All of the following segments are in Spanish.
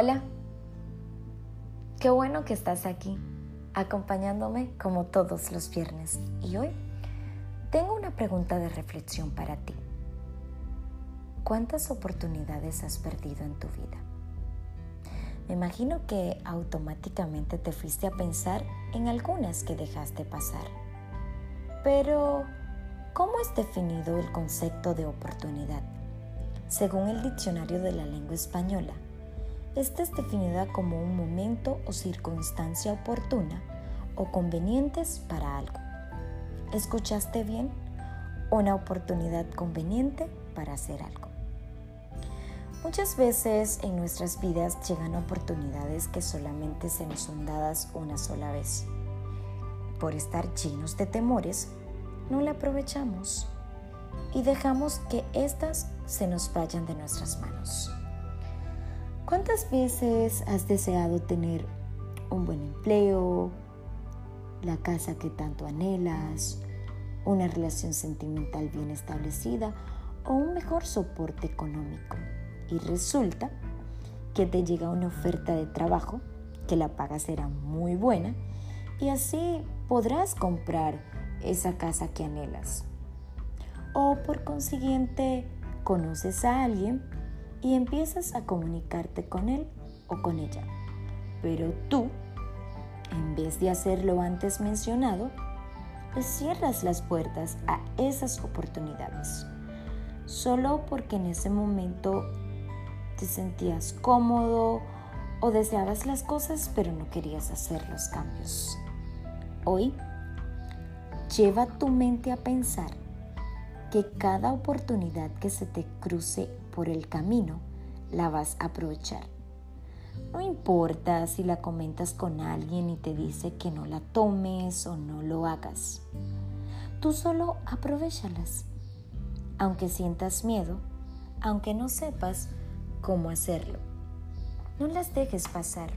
Hola, qué bueno que estás aquí, acompañándome como todos los viernes. Y hoy tengo una pregunta de reflexión para ti. ¿Cuántas oportunidades has perdido en tu vida? Me imagino que automáticamente te fuiste a pensar en algunas que dejaste pasar. Pero, ¿cómo es definido el concepto de oportunidad? Según el diccionario de la lengua española, esta es definida como un momento o circunstancia oportuna o convenientes para algo. ¿Escuchaste bien? Una oportunidad conveniente para hacer algo. Muchas veces en nuestras vidas llegan oportunidades que solamente se nos son dadas una sola vez. Por estar llenos de temores, no la aprovechamos y dejamos que éstas se nos vayan de nuestras manos. ¿Cuántas veces has deseado tener un buen empleo, la casa que tanto anhelas, una relación sentimental bien establecida o un mejor soporte económico? Y resulta que te llega una oferta de trabajo, que la paga será muy buena y así podrás comprar esa casa que anhelas. O por consiguiente, conoces a alguien y empiezas a comunicarte con él o con ella. Pero tú, en vez de hacer lo antes mencionado, le cierras las puertas a esas oportunidades, solo porque en ese momento te sentías cómodo o deseabas las cosas pero no querías hacer los cambios. Hoy, lleva tu mente a pensar que cada oportunidad que se te cruce por el camino la vas a aprovechar. No importa si la comentas con alguien y te dice que no la tomes o no lo hagas. Tú solo aprovechalas. Aunque sientas miedo, aunque no sepas cómo hacerlo. No las dejes pasar.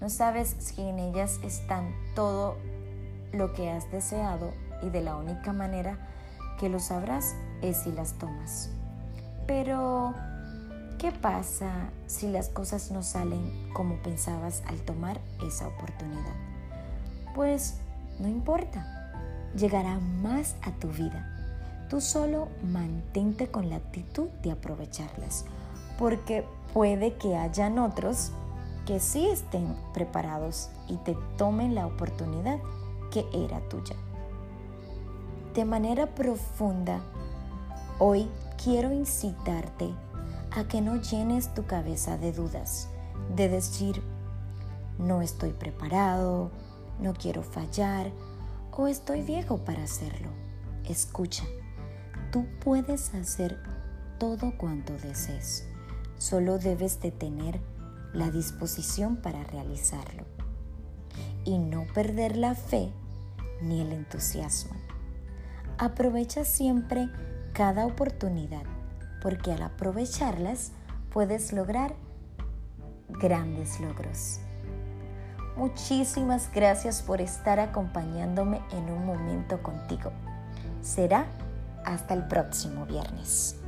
No sabes si en ellas están todo lo que has deseado y de la única manera que lo sabrás es si las tomas. Pero, ¿qué pasa si las cosas no salen como pensabas al tomar esa oportunidad? Pues no importa, llegará más a tu vida. Tú solo mantente con la actitud de aprovecharlas, porque puede que hayan otros que sí estén preparados y te tomen la oportunidad que era tuya. De manera profunda, hoy quiero incitarte a que no llenes tu cabeza de dudas, de decir, no estoy preparado, no quiero fallar o estoy viejo para hacerlo. Escucha, tú puedes hacer todo cuanto desees, solo debes de tener la disposición para realizarlo y no perder la fe ni el entusiasmo. Aprovecha siempre cada oportunidad, porque al aprovecharlas puedes lograr grandes logros. Muchísimas gracias por estar acompañándome en un momento contigo. Será hasta el próximo viernes.